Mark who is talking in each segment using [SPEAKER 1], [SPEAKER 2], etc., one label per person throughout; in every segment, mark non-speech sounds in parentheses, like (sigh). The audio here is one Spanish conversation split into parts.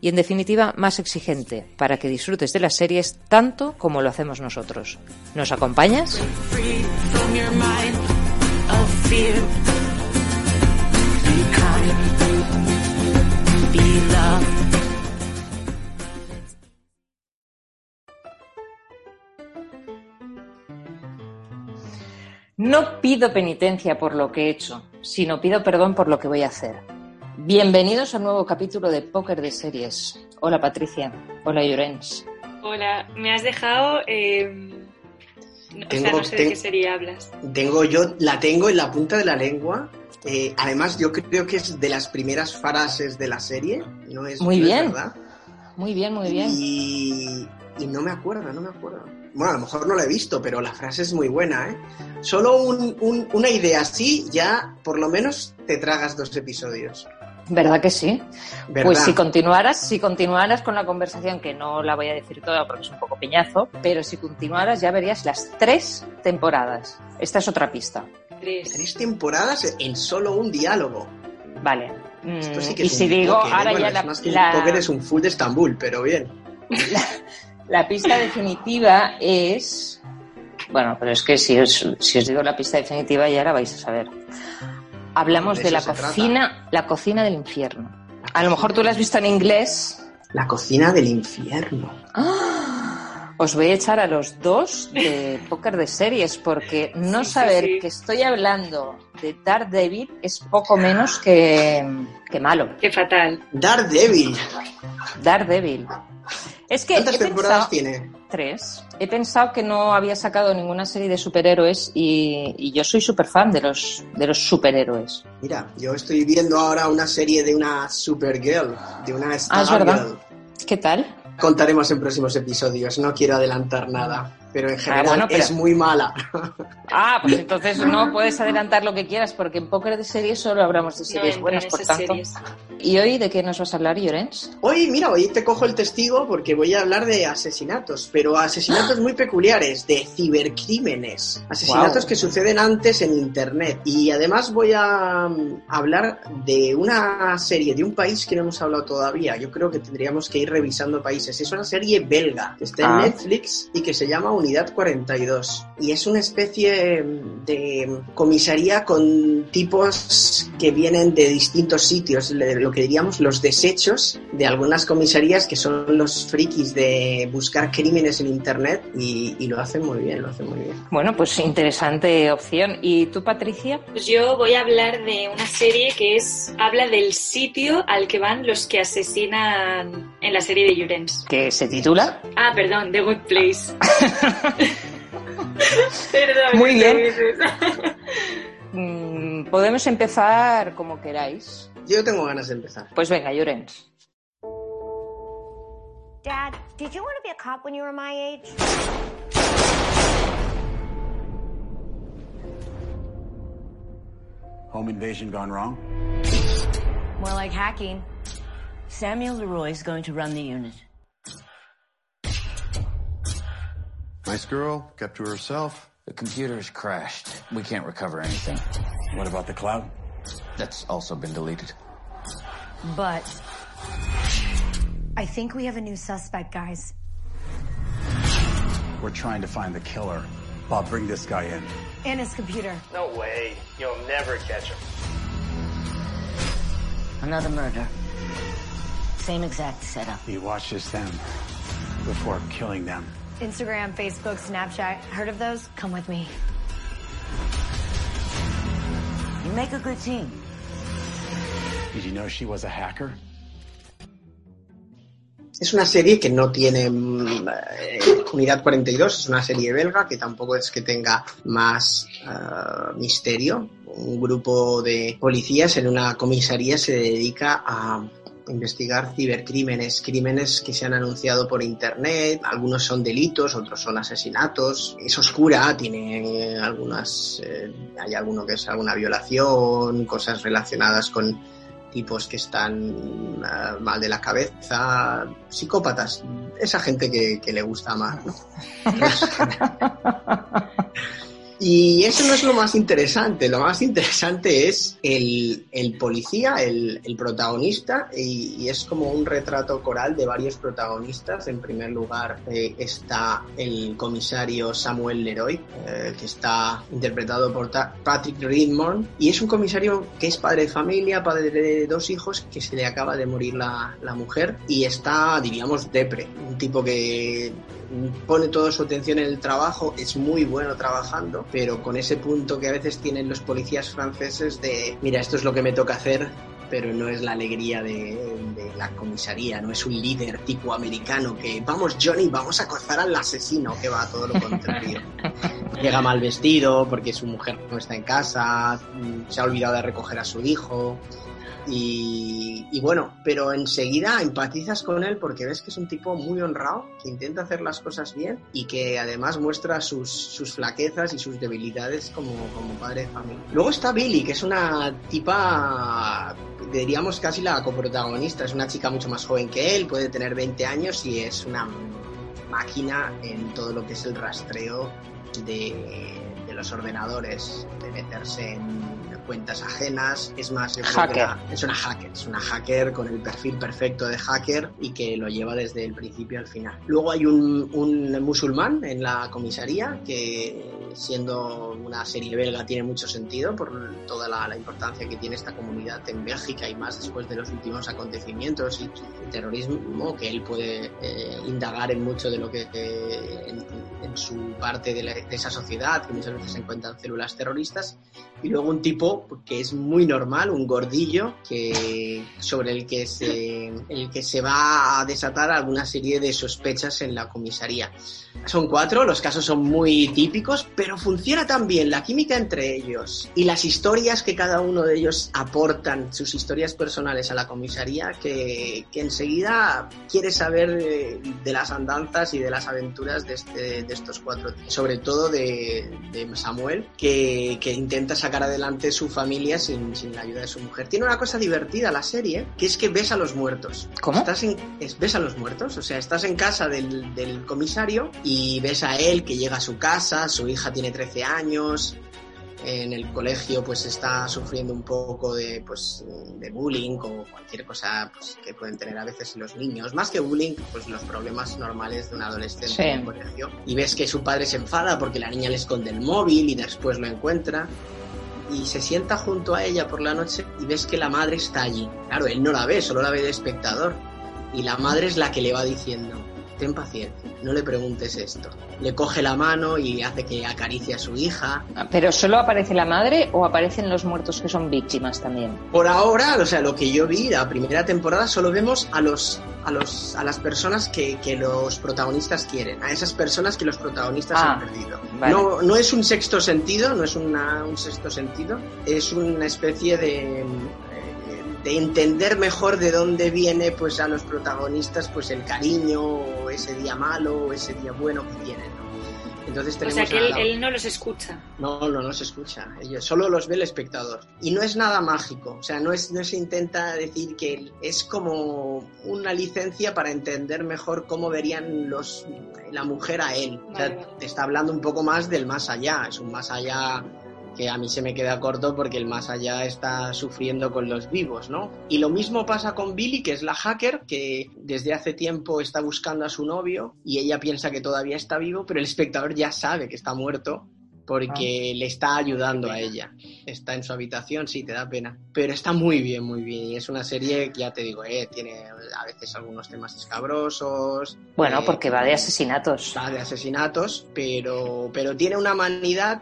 [SPEAKER 1] y en definitiva más exigente para que disfrutes de las series tanto como lo hacemos nosotros. ¿Nos acompañas? No pido penitencia por lo que he hecho, sino pido perdón por lo que voy a hacer. Bienvenidos a un nuevo capítulo de Póker de Series. Hola Patricia. Hola Llorens.
[SPEAKER 2] Hola, me has dejado. Eh, no, o sea,
[SPEAKER 3] Tengo-
[SPEAKER 2] no sé de qué serie hablas.
[SPEAKER 3] Tengo yo, la tengo en la punta de la lengua. Eh, además, yo creo que es de las primeras frases de la serie. No es,
[SPEAKER 1] Muy
[SPEAKER 3] no es
[SPEAKER 1] bien.
[SPEAKER 3] verdad.
[SPEAKER 1] Muy bien, muy bien.
[SPEAKER 3] Y, y no me acuerdo, no me acuerdo. Bueno, a lo mejor no la he visto, pero la frase es muy buena, ¿eh? Solo un- un- una idea así, ya por lo menos te tragas dos episodios.
[SPEAKER 1] ¿Verdad que sí?
[SPEAKER 3] ¿Verdad?
[SPEAKER 1] Pues si continuaras, si continuaras con la conversación, que no la voy a decir toda porque es un poco peñazo, pero si continuaras ya verías las tres temporadas. Esta es otra pista.
[SPEAKER 2] Tres.
[SPEAKER 3] Tres temporadas en solo un diálogo.
[SPEAKER 1] Vale.
[SPEAKER 3] Esto
[SPEAKER 1] Mm,
[SPEAKER 3] sí que
[SPEAKER 1] y
[SPEAKER 3] es
[SPEAKER 1] si
[SPEAKER 3] un
[SPEAKER 1] digo,
[SPEAKER 3] póker, ¿eh?
[SPEAKER 1] ahora
[SPEAKER 3] Bueno,
[SPEAKER 1] ya
[SPEAKER 3] es
[SPEAKER 1] la,
[SPEAKER 3] más que un
[SPEAKER 1] la-
[SPEAKER 3] póker es un full de Estambul, pero bien.
[SPEAKER 1] la pista definitiva es... Bueno, pero es que si os, si os digo la pista definitiva ya la vais a saber. Hablamos
[SPEAKER 3] De
[SPEAKER 1] de, la cocina, la cocina del infierno. A lo mejor tú la has visto en inglés.
[SPEAKER 3] La cocina del infierno.
[SPEAKER 1] ¡Ah! Os voy a echar a los dos de póker de series porque no
[SPEAKER 2] Sí,
[SPEAKER 1] saber
[SPEAKER 2] sí.
[SPEAKER 1] que estoy hablando de Daredevil es poco menos que, que malo.
[SPEAKER 2] Qué fatal.
[SPEAKER 3] Daredevil.
[SPEAKER 1] Daredevil. Es que
[SPEAKER 3] ¿Cuántas temporadas
[SPEAKER 1] pensado,
[SPEAKER 3] tiene?
[SPEAKER 1] tres. He pensado que no había sacado ninguna serie de superhéroes y, y yo soy súper fan de los, de los superhéroes.
[SPEAKER 3] Mira, yo estoy viendo ahora una serie de una Supergirl, de una
[SPEAKER 1] Ah, es
[SPEAKER 3] Stargirl.
[SPEAKER 1] verdad. ¿Qué tal?
[SPEAKER 3] Contaremos en próximos episodios, no quiero adelantar nada, pero en general
[SPEAKER 1] Ah, bueno, pero-
[SPEAKER 3] es muy mala.
[SPEAKER 1] Ah, pues (laughs) entonces no puedes adelantar lo que quieras porque en póker de series solo hablamos de
[SPEAKER 2] No
[SPEAKER 1] series
[SPEAKER 2] entro
[SPEAKER 1] buenas,
[SPEAKER 2] en
[SPEAKER 1] por tanto.
[SPEAKER 2] series.
[SPEAKER 1] ¿Y hoy de qué nos vas a hablar, Llorens?
[SPEAKER 3] Hoy, mira, hoy te cojo el testigo porque voy a hablar de asesinatos, pero asesinatos muy peculiares, de cibercrímenes, asesinatos
[SPEAKER 1] Guau.
[SPEAKER 3] que suceden antes en Internet. Y además voy a mm, hablar de una serie de un país que no hemos hablado todavía. Yo creo que tendríamos que ir revisando países. Es una serie belga que está en
[SPEAKER 1] Ah.
[SPEAKER 3] Netflix y que se llama Unidad 42. Y es una especie mm, de comisaría con tipos que vienen de distintos sitios, lo que diríamos los desechos de algunas comisarías que son los frikis de buscar crímenes en internet y, y lo hacen muy bien, lo hacen muy bien.
[SPEAKER 1] Bueno, pues interesante opción. ¿Y tú, Patricia?
[SPEAKER 2] Pues yo voy a hablar de una serie que es habla del sitio al que van los que asesinan en la serie de Llorens.
[SPEAKER 1] ¿Qué se titula?
[SPEAKER 2] Ah, perdón, The Good Place. (laughs) (laughs)
[SPEAKER 1] Muy bien. (laughs) Mm, podemos empezar como queráis.
[SPEAKER 3] Yo tengo ganas de empezar.
[SPEAKER 1] Pues venga, Llorens.
[SPEAKER 4] Dad, did you want to be a cop when you were my age?
[SPEAKER 5] Home invasion gone wrong?
[SPEAKER 6] More like hacking. Samuel Leroy is going to run the unit.
[SPEAKER 5] Nice girl, kept to herself.
[SPEAKER 7] The computer's crashed. We can't recover anything.
[SPEAKER 5] What about the cloud?
[SPEAKER 7] That's also been deleted.
[SPEAKER 4] But I think we have a new suspect, guys.
[SPEAKER 8] We're trying to find the killer. Bob, bring this guy in.
[SPEAKER 4] And his computer.
[SPEAKER 9] No way. You'll never catch him.
[SPEAKER 6] Another murder. Same exact setup.
[SPEAKER 8] He watches them before killing them.
[SPEAKER 4] Instagram, Facebook, Snapchat. Heard of those? Come with me.
[SPEAKER 6] You make a good team.
[SPEAKER 8] Did you know she was a hacker?
[SPEAKER 3] Es una serie que no tiene mm, eh, Unidad 42, es una serie belga que tampoco es que tenga más uh, misterio. Un grupo de policías en una comisaría se dedica a investigar cibercrímenes, crímenes que se han anunciado por internet, algunos son delitos, otros son asesinatos. Es oscura, tiene algunas, eh, hay alguno que es alguna violación, cosas relacionadas con tipos que están uh, mal de la cabeza, psicópatas, esa gente que, que le gusta más, ¿no? (laughs) (laughs) Y eso no es lo más interesante, lo más interesante es el, el policía, el, el protagonista, y, y, es como un retrato coral de varios protagonistas. En primer lugar eh, está el comisario Samuel Leroy, eh, que está interpretado por Patrick Ridmore, y es un comisario que es padre de familia, padre de dos hijos, que se le acaba de morir la, la mujer, y está, diríamos, depre, un tipo que pone toda su atención en el trabajo, es muy bueno trabajando, pero con ese punto que a veces tienen los policías franceses de, mira, esto es lo que me toca hacer, pero no es la alegría de, de, la comisaría, no es un líder tipo americano que vamos Johnny, vamos a acosar al asesino, que va todo lo contrario. (laughs) Llega mal vestido porque su mujer no está en casa, se ha olvidado de recoger a su hijo. Y, y, bueno, pero enseguida empatizas con él porque ves que es un tipo muy honrado, que intenta hacer las cosas bien y que además muestra sus, sus flaquezas y sus debilidades como, como padre de familia. Luego está Billy, que es una tipa, diríamos casi la coprotagonista, es una chica mucho más joven que él, puede tener 20 años y es una máquina en todo lo que es el rastreo de, de los ordenadores, de meterse en cuentas ajenas, es más,
[SPEAKER 1] hacker.
[SPEAKER 3] es una hacker, es una hacker con el perfil perfecto de hacker y que lo lleva desde el principio al final. Luego hay un, un musulmán en la comisaría que siendo una serie belga tiene mucho sentido por toda la, la, importancia que tiene esta comunidad en Bélgica y más después de los últimos acontecimientos y el terrorismo, que él puede eh, indagar en mucho de lo que eh, en, en, su parte de, la, de, esa sociedad, que muchas veces se encuentran células terroristas, y luego un tipo que es muy normal, un gordillo, que, sobre el que, se, el que se va a desatar alguna serie de sospechas en la comisaría. Son cuatro, los casos son muy típicos, pero funciona tan bien la química entre ellos y las historias que cada uno de ellos aportan, sus historias personales a la comisaría, que, que enseguida quieres saber de, de, las andanzas y de las aventuras de, este, de estos cuatro, sobre todo de, de Samuel, que, que, intenta sacar adelante su familia sin, sin, la ayuda de su mujer. Tiene una cosa divertida la serie, que es que ves a los muertos.
[SPEAKER 1] ¿Cómo?
[SPEAKER 3] Estás en, es, ves a los muertos, o sea, estás en casa del, del comisario y ves a él que llega a su casa, su hija tiene 13 años, en el colegio pues está sufriendo un poco de, pues, de bullying o cualquier cosa pues, que pueden tener a veces los niños. Más que bullying, pues los problemas normales de un adolescente sí. en el colegio. Y ves que su padre se enfada porque la niña le esconde el móvil y después lo encuentra. Y se sienta junto a ella por la noche y ves que la madre está allí. Claro, él no la ve, solo la ve de espectador. Y la madre es la que le va diciendo, ten paciencia, no le preguntes esto. Le coge la mano y hace que acaricie a su hija.
[SPEAKER 1] ¿Pero solo aparece la madre o aparecen los muertos que son víctimas también?
[SPEAKER 3] Por ahora, o sea, lo que yo vi, la primera temporada, solo vemos a los a los a las personas que, que los protagonistas quieren, a esas personas que los protagonistas
[SPEAKER 1] Ah,
[SPEAKER 3] han perdido.
[SPEAKER 1] vale.
[SPEAKER 3] No, no es un sexto sentido, no es una- un sexto sentido, es una especie de de entender mejor de dónde viene pues a los protagonistas pues el cariño o ese día malo o ese día bueno que tienen ¿no? entonces
[SPEAKER 2] O
[SPEAKER 3] tenemos
[SPEAKER 2] sea que él,
[SPEAKER 3] la-
[SPEAKER 2] él no los escucha.
[SPEAKER 3] no, no, no se escucha. Ellos, solo los ve el espectador. Y no es nada mágico. O sea, no, es, no se intenta decir que es como una licencia para entender mejor cómo verían los, la mujer a él. O sea,
[SPEAKER 2] vale.
[SPEAKER 3] te está hablando un poco más del más allá. Es un más allá que a mí se me queda corto porque el más allá está sufriendo con los vivos, ¿no? Y lo mismo pasa con Billy, que es la hacker, que desde hace tiempo está buscando a su novio y ella piensa que todavía está vivo, pero el espectador ya sabe que está muerto porque le está ayudando a ella. Está en su habitación, sí, te da pena. Pero está muy bien, muy bien. Y es una serie que ya te digo, eh, tiene a veces algunos temas escabrosos.
[SPEAKER 1] Bueno,
[SPEAKER 3] eh,
[SPEAKER 1] porque va de asesinatos.
[SPEAKER 3] Va de asesinatos, pero, pero tiene una humanidad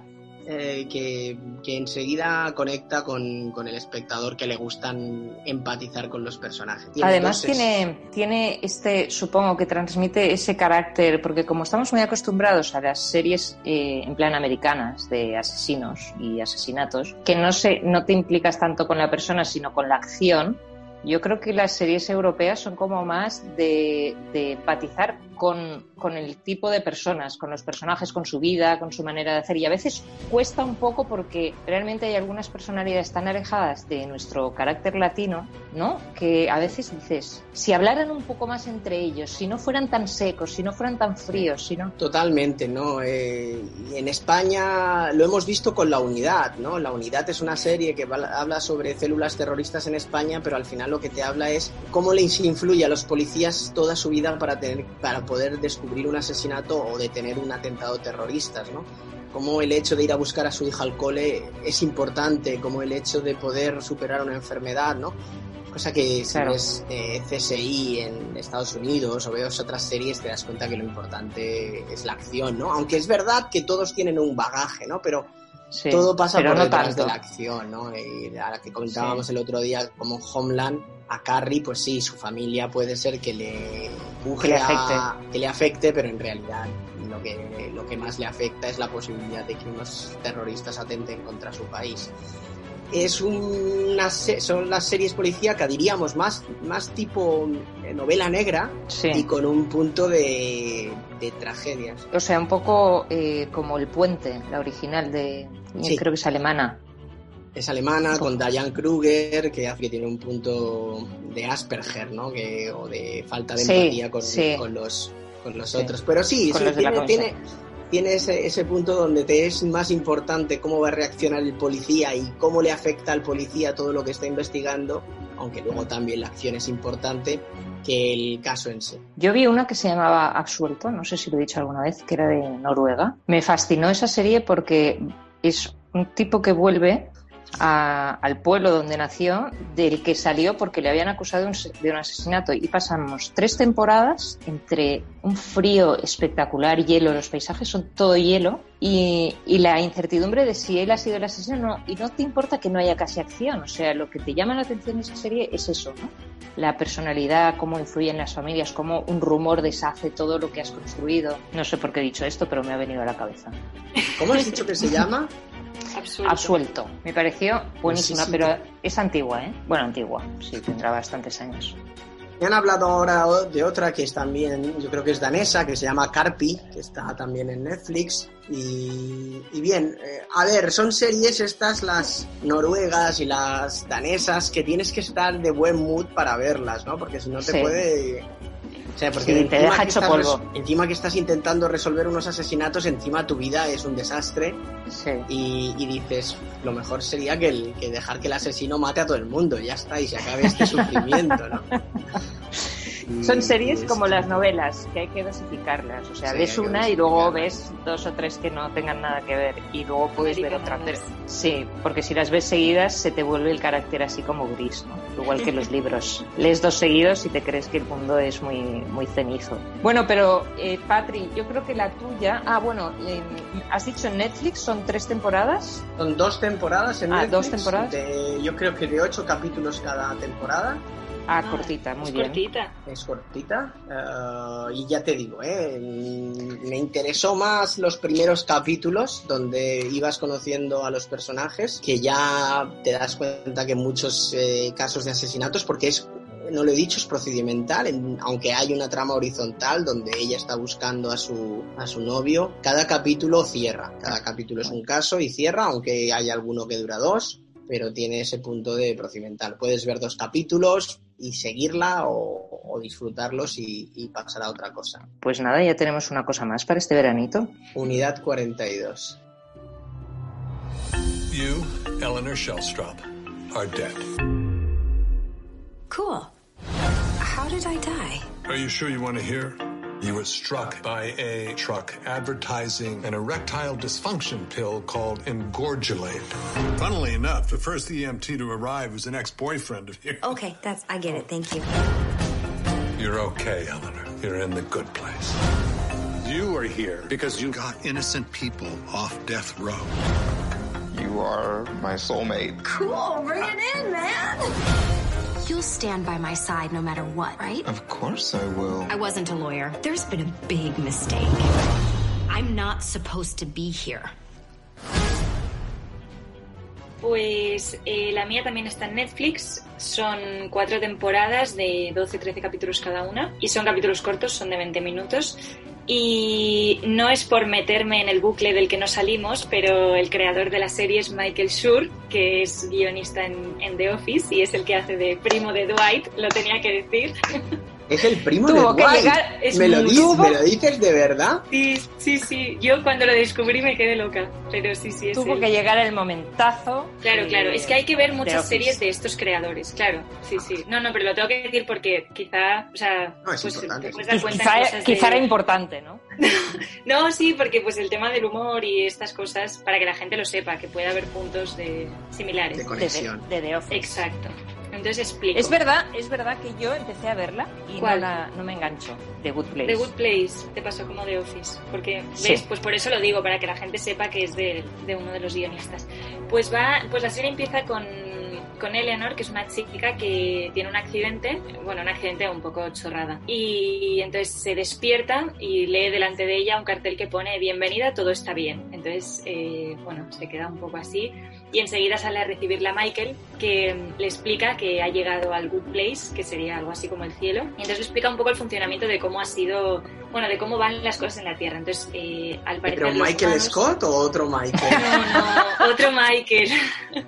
[SPEAKER 3] eh, que, que enseguida conecta con, con el espectador que le gustan empatizar con los personajes. Tiene
[SPEAKER 1] Además tiene este, supongo que transmite ese carácter, porque como estamos muy acostumbrados a las series eh, en plan americanas de asesinos y asesinatos, que no se, no te implicas tanto con la persona, sino con la acción, yo creo que las series europeas son como más de, de empatizar con, con el tipo de personas, con los personajes, con su vida, con su manera de hacer. Y a veces cuesta un poco porque realmente hay algunas personalidades tan alejadas de nuestro carácter latino, ¿no? Que a veces dices, si hablaran un poco más entre ellos, si no fueran tan secos, si no fueran tan fríos, si no.
[SPEAKER 3] Totalmente, ¿no? Eh, en España lo hemos visto con La Unidad, ¿no? La Unidad es una serie que va- habla sobre células terroristas en España, pero al final lo que te habla es cómo les influye a los policías toda su vida para, tener, para poder descubrir un asesinato o detener un atentado terrorista, ¿no? Cómo el hecho de ir a buscar a su hija al cole es importante, como el hecho de poder superar una enfermedad, ¿no? Cosa que si
[SPEAKER 1] Claro.
[SPEAKER 3] ves eh, CSI en Estados Unidos o ves otras series te das cuenta que lo importante es la acción, ¿no? Aunque es verdad que todos tienen un bagaje, ¿no? Pero
[SPEAKER 1] Sí,
[SPEAKER 3] todo pasa por
[SPEAKER 1] no
[SPEAKER 3] detrás
[SPEAKER 1] tanto.
[SPEAKER 3] de la acción, ¿no? Y a la que comentábamos el otro día como Homeland, a Carrie, pues sí, su familia puede ser que le empuje
[SPEAKER 1] Que le
[SPEAKER 3] a- que le afecte, pero en realidad lo que, lo que más le afecta es la posibilidad de que unos terroristas atenten contra su país. Es una son las series policíacas, diríamos, más, más tipo eh, novela negra
[SPEAKER 1] Sí.
[SPEAKER 3] y con un punto de, de tragedias.
[SPEAKER 1] O sea, un poco eh, como El Puente, la original de.
[SPEAKER 3] Sí.
[SPEAKER 1] Creo que es alemana.
[SPEAKER 3] Es alemana con Diane Kruger, que hace que tiene un punto de Asperger, ¿no? Que, o de falta de
[SPEAKER 1] Sí,
[SPEAKER 3] empatía con, con los, con los otros. Pero sí, tiene, tiene, tiene ese, ese punto donde te es más importante cómo va a reaccionar el policía y cómo le afecta al policía todo lo que está investigando, aunque luego también la acción es importante, que el caso en sí.
[SPEAKER 1] Yo vi una que se llamaba Absuelto, no sé si lo he dicho alguna vez, que era de Noruega. Me fascinó esa serie porque es un tipo que vuelve a- al pueblo donde nació, del que salió porque le habían acusado de un, se- de un asesinato. Y pasamos tres temporadas entre un frío espectacular, hielo, los paisajes son todo hielo, y, y la incertidumbre de si él ha sido el asesino no, y no te importa que no haya casi acción. O sea, lo que te llama la atención de esa serie es eso, ¿no? la personalidad, cómo influye en las familias, cómo un rumor deshace todo lo que has construido. No sé por qué he dicho esto, pero me ha venido a la cabeza.
[SPEAKER 3] ¿Cómo has dicho que se llama? (laughs)
[SPEAKER 2] Absuelto.
[SPEAKER 1] Absuelto. Me pareció buenísima,
[SPEAKER 3] Sí, sí, sí.
[SPEAKER 1] pero es antigua, ¿eh? Bueno, antigua, sí, tendrá bastantes años.
[SPEAKER 3] Me han hablado ahora de otra que es también, yo creo que es danesa, que se llama Carpi, que está también en Netflix. Y, y bien, eh, a ver, son series estas, las noruegas y las danesas, que tienes que estar de buen mood para verlas, ¿no? Porque si no te
[SPEAKER 1] Sí.
[SPEAKER 3] puede... O sea, porque
[SPEAKER 1] Sí, te deja
[SPEAKER 3] que
[SPEAKER 1] hecho
[SPEAKER 3] estás
[SPEAKER 1] polvo.
[SPEAKER 3] encima que estás intentando resolver unos asesinatos, encima tu vida es un desastre
[SPEAKER 1] Sí.
[SPEAKER 3] y, y dices, lo mejor sería que, el, que dejar que el asesino mate a todo el mundo, ya está, y se acabe este (laughs) sufrimiento, ¿no?
[SPEAKER 1] Son series como las novelas, que hay que dosificarlas. O sea,
[SPEAKER 3] Sí,
[SPEAKER 1] ves una y luego ves dos o tres que no tengan nada que ver y luego puedes ver otra. Pero, sí, porque si las ves seguidas se te vuelve el carácter así como gris, ¿no? Igual que los (laughs) libros. Lees dos seguidos y te crees que el mundo es muy, muy cenizo. Bueno, pero eh, Patri, yo creo que la tuya... Ah, bueno, eh, has dicho en Netflix son tres temporadas.
[SPEAKER 3] Son dos temporadas en
[SPEAKER 1] Ah,
[SPEAKER 3] Netflix,
[SPEAKER 1] dos temporadas.
[SPEAKER 3] de- yo creo que de ocho capítulos cada temporada.
[SPEAKER 1] Ah,
[SPEAKER 2] Ah,
[SPEAKER 1] cortita, muy
[SPEAKER 2] es
[SPEAKER 1] bien.
[SPEAKER 2] cortita.
[SPEAKER 3] Es cortita. eh, y ya te digo, eh, me interesó más los primeros capítulos donde ibas conociendo a los personajes, que ya te das cuenta que muchos eh, casos de asesinatos, porque es no lo he dicho, es procedimental, en- aunque hay una trama horizontal donde ella está buscando a su, a su novio, cada capítulo cierra, cada capítulo es un caso y cierra, aunque hay alguno que dura dos, pero tiene ese punto de procedimental. Puedes ver dos capítulos y seguirla o, o disfrutarlos y, y pasar a otra cosa.
[SPEAKER 1] Pues nada, ya tenemos una cosa más para este veranito.
[SPEAKER 3] Unidad 42.
[SPEAKER 10] You, Eleanor Shellstrop, are dead.
[SPEAKER 4] Cool. How did I die?
[SPEAKER 10] Are you sure you want to hear? You were struck by a truck advertising an erectile dysfunction pill called Engorgulate. Funnily enough, the first EMT to arrive was an ex-boyfriend of yours.
[SPEAKER 4] Okay, that's I get it. Thank you.
[SPEAKER 10] You're okay, Eleanor. You're in the good place. You are here because you got innocent people off death row.
[SPEAKER 11] You are my soulmate.
[SPEAKER 4] Cool. Bring it in, man. You'll stand by my side no matter what, right?
[SPEAKER 11] Of course I will.
[SPEAKER 4] I wasn't a lawyer. There's been a big mistake. I'm not supposed to be here.
[SPEAKER 2] Pues eh, la mía también está en Netflix. Son cuatro temporadas de 12-13 capítulos cada una. Y son capítulos cortos, son de 20 minutos. Y no es por meterme en el bucle del que no salimos, pero el creador de la serie es Michael Schur, que es guionista en, en The Office y es el que hace de primo de Dwight, lo tenía que decir. (laughs)
[SPEAKER 3] Es el primo
[SPEAKER 2] Tuvo
[SPEAKER 3] de
[SPEAKER 2] que
[SPEAKER 3] Dwight.
[SPEAKER 2] llegar- es
[SPEAKER 3] ¿Me, lo dices,
[SPEAKER 2] tuvo-
[SPEAKER 3] ¿Me lo dices de verdad?
[SPEAKER 2] Sí, sí, sí. Yo cuando lo descubrí me quedé loca, pero sí, sí, es
[SPEAKER 1] Tuvo
[SPEAKER 2] él.
[SPEAKER 1] que llegar el momentazo.
[SPEAKER 2] Claro,
[SPEAKER 1] de-
[SPEAKER 2] claro. Es que hay que ver muchas series de estos creadores, claro. Sí, sí. No, no, pero lo tengo que decir porque quizá, o sea,
[SPEAKER 3] No, es
[SPEAKER 2] pues
[SPEAKER 3] importante,
[SPEAKER 2] te
[SPEAKER 1] Quizá,
[SPEAKER 2] de-
[SPEAKER 1] era importante, ¿no? (laughs)
[SPEAKER 2] No, sí, porque pues el tema del humor y estas cosas, para que la gente lo sepa, que puede haber puntos de similares.
[SPEAKER 3] De conexión.
[SPEAKER 1] De, de The Office.
[SPEAKER 2] Exacto. Entonces explico.
[SPEAKER 1] Es verdad, es verdad que yo empecé a verla y no, la, no me engancho. The Good Place.
[SPEAKER 2] The Good Place te pasó como The Office, porque
[SPEAKER 1] Sí.
[SPEAKER 2] ves, pues por eso lo digo, para que la gente sepa que es de, de uno de los guionistas. Pues va, pues la serie empieza con, con Eleanor, que es una chica que tiene un accidente, bueno, un accidente un poco chorrada, y entonces se despierta y lee delante de ella un cartel que pone Bienvenida, todo está bien. Entonces, eh, bueno, se queda un poco así y enseguida sale a recibirla Michael, que mm, le explica que ha llegado al Good Place, que sería algo así como el cielo, y entonces le explica un poco el funcionamiento de cómo ha sido, bueno, de cómo van las cosas en la Tierra. Entonces, eh, al parecer...
[SPEAKER 3] ¿Pero Michael
[SPEAKER 2] humanos-
[SPEAKER 3] Scott o otro Michael? (laughs)
[SPEAKER 2] No, no, otro Michael. (laughs)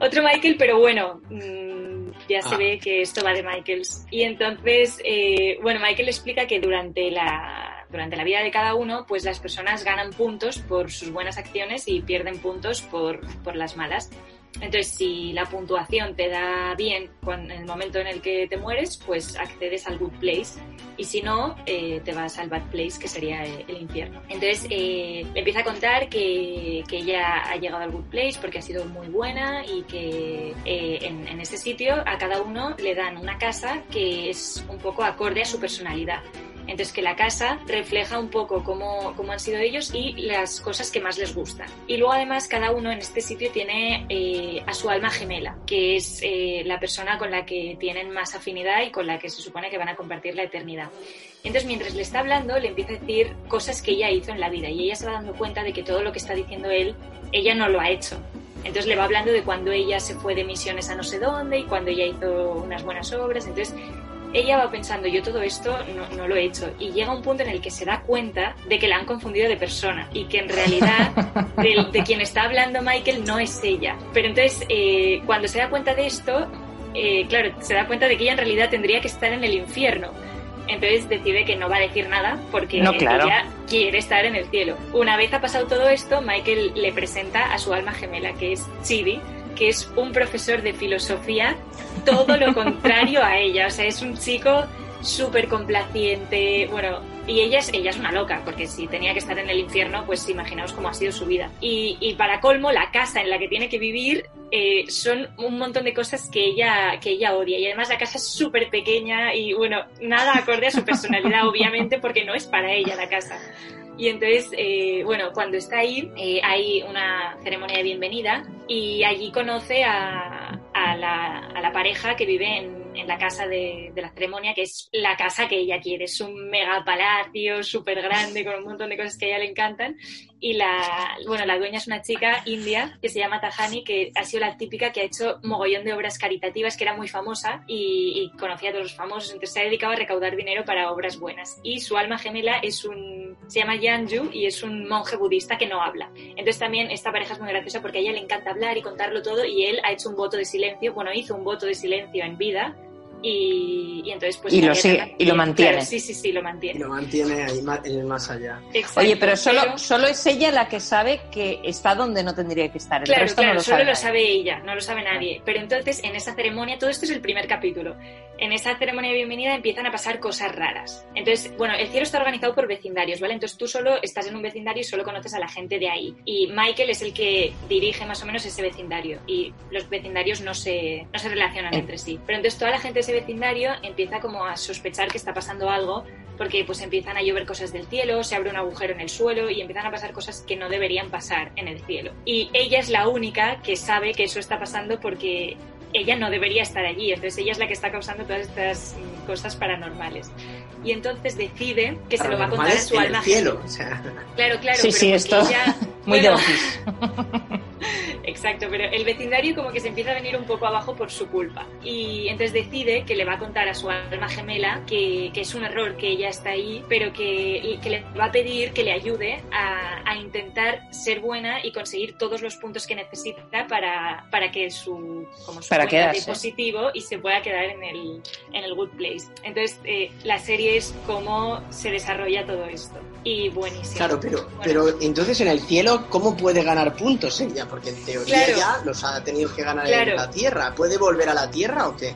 [SPEAKER 2] otro Michael, pero bueno, mm, ya se
[SPEAKER 3] Ah.
[SPEAKER 2] ve que esto va de Michaels. Y entonces, eh, bueno, Michael explica que durante la, durante la vida de cada uno, pues las personas ganan puntos por sus buenas acciones y pierden puntos por, por las malas. Entonces, si la puntuación te da bien en el momento en el que te mueres, pues accedes al Good Place. Y si no, eh, te vas al Bad Place, que sería eh, el infierno. Entonces, eh, le empieza a contar que, que ella ha llegado al Good Place porque ha sido muy buena y que eh, en, en sitio a cada uno le dan una casa que es un poco acorde a su personalidad. Entonces que la casa refleja un poco cómo, cómo han sido ellos y las cosas que más les gustan. Y luego además cada uno en este sitio tiene eh, a su alma gemela, que es eh, la persona con la que tienen más afinidad y con la que se supone que van a compartir la eternidad. Entonces mientras le está hablando le empieza a decir cosas que ella hizo en la vida y ella se va dando cuenta de que todo lo que está diciendo él, ella no lo ha hecho. Entonces le va hablando de cuando ella se fue de misiones a no sé dónde y cuando ella hizo unas buenas obras. Entonces ella va pensando, yo todo esto no, no lo he hecho. Y llega un punto en el que se da cuenta de que la han confundido de persona y que en realidad (laughs) de, de quien está hablando Michael no es ella. Pero entonces, eh, cuando se da cuenta de esto, eh, claro, se da cuenta de que ella en realidad tendría que estar en el infierno. Entonces decide que no va a decir nada porque
[SPEAKER 1] No, claro.
[SPEAKER 2] ella quiere estar en el cielo. Una vez ha pasado todo esto, Michael le presenta a su alma gemela, que es Chidi, que es un profesor de filosofía todo lo contrario a ella. O sea, es un chico súper complaciente. Bueno, y ella es, ella es una loca, porque si tenía que estar en el infierno, pues imaginaos cómo ha sido su vida. Y, y para colmo, la casa en la que tiene que vivir eh, son un montón de cosas que ella, que ella odia. Y además la casa es súper pequeña y bueno, nada acorde a su personalidad, obviamente, porque no es para ella la casa. Y entonces, eh, bueno, cuando está ahí, eh, hay una ceremonia de bienvenida y allí conoce a, a, la, a la pareja que vive en, en la casa de, de la ceremonia, que es la casa que ella quiere. Es un mega palacio súper grande con un montón de cosas que a ella le encantan. Y la, bueno, la dueña es una chica india que se llama Tahani, que ha sido la típica que ha hecho mogollón de obras caritativas, que era muy famosa y, y conocía a todos los famosos. Entonces se ha dedicado a recaudar dinero para obras buenas. Y su alma gemela es un, se llama Yanju y es un monje budista que no habla. Entonces también esta pareja es muy graciosa porque a ella le encanta hablar y contarlo todo y él ha hecho un voto de silencio, bueno, hizo un voto de silencio en vida Y, y entonces pues
[SPEAKER 1] Y lo sigue- y lo mantiene.
[SPEAKER 2] claro, sí, sí, sí, lo mantiene.
[SPEAKER 3] Lo mantiene ahí en el más allá.
[SPEAKER 2] Exacto,
[SPEAKER 1] Oye, pero solo, solo es ella la que sabe que está donde no tendría que estar. El
[SPEAKER 2] Claro,
[SPEAKER 1] resto
[SPEAKER 2] claro,
[SPEAKER 1] no lo
[SPEAKER 2] solo
[SPEAKER 1] sabe.
[SPEAKER 2] lo
[SPEAKER 1] nadie.
[SPEAKER 2] sabe ella, no lo sabe nadie. Pero entonces, en esa ceremonia, todo esto es el primer capítulo. En esa ceremonia de bienvenida empiezan a pasar cosas raras. Entonces, bueno, el cielo está organizado por vecindarios, ¿vale? Entonces tú solo estás en un vecindario y solo conoces a la gente de ahí. Y Michael es el que dirige más o menos ese vecindario. Y los vecindarios no se, no se relacionan entre sí. Pero entonces toda la gente de ese vecindario empieza como a sospechar que está pasando algo porque pues empiezan a llover cosas del cielo, se abre un agujero en el suelo y empiezan a pasar cosas que no deberían pasar en el cielo. Y ella es la única que sabe que eso está pasando porque ella no debería estar allí, entonces ella es la que está causando todas estas mm, cosas paranormales. Y entonces decide que se lo va a contar a su
[SPEAKER 3] en
[SPEAKER 2] alma
[SPEAKER 3] el cielo. o sea,
[SPEAKER 2] Claro, claro,
[SPEAKER 1] Sí,
[SPEAKER 2] pero
[SPEAKER 1] sí, esto
[SPEAKER 2] ella- (laughs)
[SPEAKER 1] muy de
[SPEAKER 2] bueno,
[SPEAKER 1] office. (laughs)
[SPEAKER 2] Exacto, pero el vecindario como que se empieza a venir un poco abajo por su culpa. Y entonces decide que le va a contar a su alma gemela que, que es un error que ella está ahí, pero que, que le va a pedir que le ayude a, a intentar ser buena y conseguir todos los puntos que necesita para, para que su, como su
[SPEAKER 1] Para quedarse.
[SPEAKER 2] positivo y se pueda quedar en el, en el good place. Entonces eh, la serie es cómo se desarrolla todo esto. Y buenísimo.
[SPEAKER 3] Claro, pero,
[SPEAKER 2] Bueno.
[SPEAKER 3] pero entonces en el cielo, ¿cómo puede ganar puntos ella? Porque en teoría
[SPEAKER 2] Claro.
[SPEAKER 3] ya los ha tenido que ganar
[SPEAKER 2] Claro.
[SPEAKER 3] en la Tierra. ¿Puede volver a la Tierra o qué?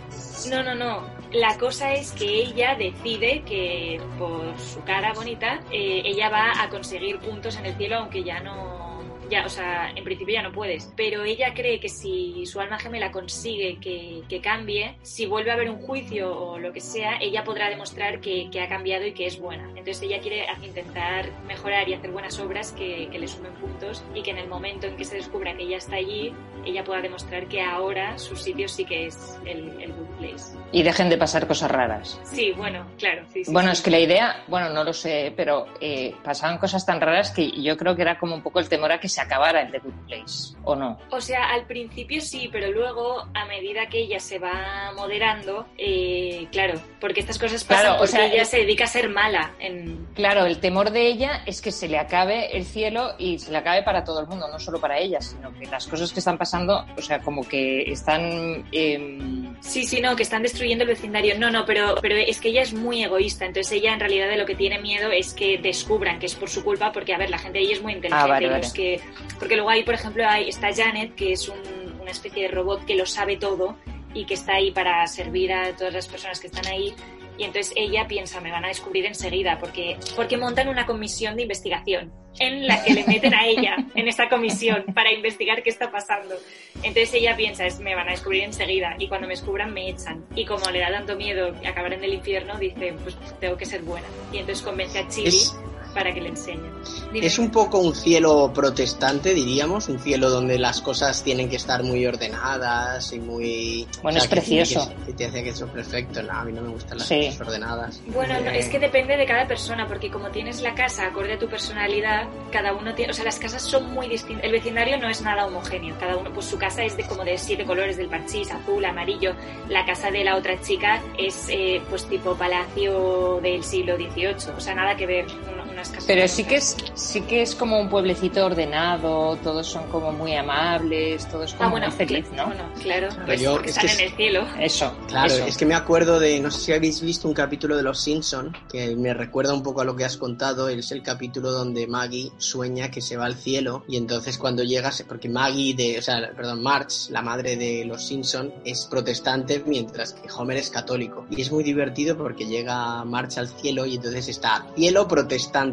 [SPEAKER 2] No, no, no. La cosa es que ella decide que por su cara bonita, eh, ella va a conseguir puntos en el cielo, aunque ya no. Ya, o sea, en principio ya no puedes. Pero ella cree que si su alma gemela consigue que, que cambie, si vuelve a haber un juicio o lo que sea, ella podrá demostrar que, que ha cambiado y que es buena. Entonces ella quiere intentar mejorar y hacer buenas obras que, que le sumen puntos y que en el momento en que se descubra que ella está allí, ella pueda demostrar que ahora su sitio sí que es el, el good place.
[SPEAKER 1] Y dejen de pasar cosas raras.
[SPEAKER 2] Sí, bueno, claro. Sí, sí,
[SPEAKER 1] Bueno,
[SPEAKER 2] sí.
[SPEAKER 1] es que la idea, bueno, no lo sé, pero eh, pasaban cosas tan raras que yo creo que era como un poco el temor a que se acabara el The Good Place, ¿o no?
[SPEAKER 2] O sea, al principio sí, pero luego, a medida que ella se va moderando, eh, claro, porque estas cosas pasan
[SPEAKER 1] Claro, o
[SPEAKER 2] porque
[SPEAKER 1] sea,
[SPEAKER 2] ella
[SPEAKER 1] es-
[SPEAKER 2] se dedica a ser mala. En...
[SPEAKER 1] Claro, el temor de ella es que se le acabe el cielo y se le acabe para todo el mundo, no solo para ella, sino que las cosas que están pasando, o sea, como que están... em,
[SPEAKER 2] Sí, sí, no, que están destruyendo el vecindario. No, no, pero, pero es que ella es muy egoísta. Entonces ella en realidad de lo que tiene miedo es que descubran que es por su culpa, porque a ver, la gente de ella es muy inteligente.
[SPEAKER 1] Ah, vale,
[SPEAKER 2] y los
[SPEAKER 1] vale.
[SPEAKER 2] que, porque luego ahí, por ejemplo, hay, está Janet, que es un- una especie de robot que lo sabe todo y que está ahí para servir a todas las personas que están ahí. Y entonces ella piensa, me van a descubrir enseguida, porque, porque montan una comisión de investigación en la que le meten a ella (laughs) en esta comisión para investigar qué está pasando. Entonces ella piensa, es, me van a descubrir enseguida y cuando me descubran me echan. Y como le da tanto miedo acabar en el infierno, dice, pues tengo que ser buena. Y entonces convence a Chili
[SPEAKER 3] Es-
[SPEAKER 2] para que le enseñe. Dime.
[SPEAKER 3] Es un poco un cielo protestante, diríamos, un cielo donde las cosas tienen que estar muy ordenadas y muy...
[SPEAKER 1] Bueno, es precioso.
[SPEAKER 3] Que, te hace que eso perfecto, no, a mí no me gustan las
[SPEAKER 1] Sí.
[SPEAKER 3] cosas ordenadas.
[SPEAKER 2] Bueno, no, es que depende de cada persona, porque como tienes la casa acorde a tu personalidad, cada uno tiene, o sea, las casas son muy distintas. El vecindario no es nada homogéneo, cada uno, pues su casa es de como de siete colores del parchís, azul, amarillo. La casa de la otra chica es, eh, pues tipo palacio del siglo XVIII, o sea, nada que ver unas casas.
[SPEAKER 1] Pero sí que es sí que es como un pueblecito ordenado, todos son como muy amables, todo es como
[SPEAKER 2] Ah, bueno,
[SPEAKER 1] muy feliz, ¿no?
[SPEAKER 2] Bueno, claro, pues
[SPEAKER 3] yo-
[SPEAKER 2] porque
[SPEAKER 3] es
[SPEAKER 2] están
[SPEAKER 3] que
[SPEAKER 2] en el cielo.
[SPEAKER 1] Eso,
[SPEAKER 3] Claro,
[SPEAKER 1] eso.
[SPEAKER 3] es que me acuerdo de, no sé si habéis visto un capítulo de Los Simpson que me recuerda un poco a lo que has contado. Es el capítulo donde Maggie sueña que se va al cielo y entonces cuando llegas, porque Maggie de, o sea, perdón, Marge, la madre de Los Simpson, es protestante mientras que Homer es católico y es muy divertido porque llega Marge al cielo y entonces está cielo protestante.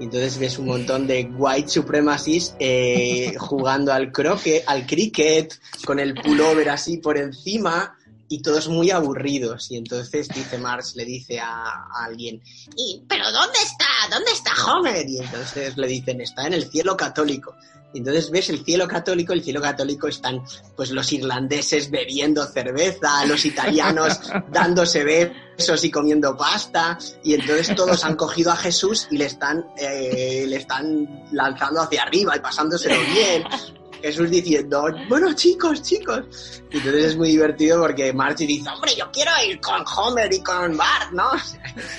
[SPEAKER 3] Y entonces ves un montón de white supremacists eh, (laughs) jugando al croque, al cricket, con el pullover así por encima y todos muy aburridos. Y entonces dice Marx, le dice a, a alguien, ¿Y, ¿pero dónde está? ¿Dónde está Homer? Y entonces le dicen, está en el cielo católico. Entonces ves el cielo católico, el cielo católico están pues los irlandeses bebiendo cerveza, los italianos (laughs) dándose besos y comiendo pasta, y entonces todos han cogido a Jesús y le están, eh, le están lanzando hacia arriba y pasándoselo bien. Jesús diciendo, bueno chicos, chicos. Entonces es muy divertido porque Marty dice, hombre, yo quiero ir con Homer y con Bart, ¿no?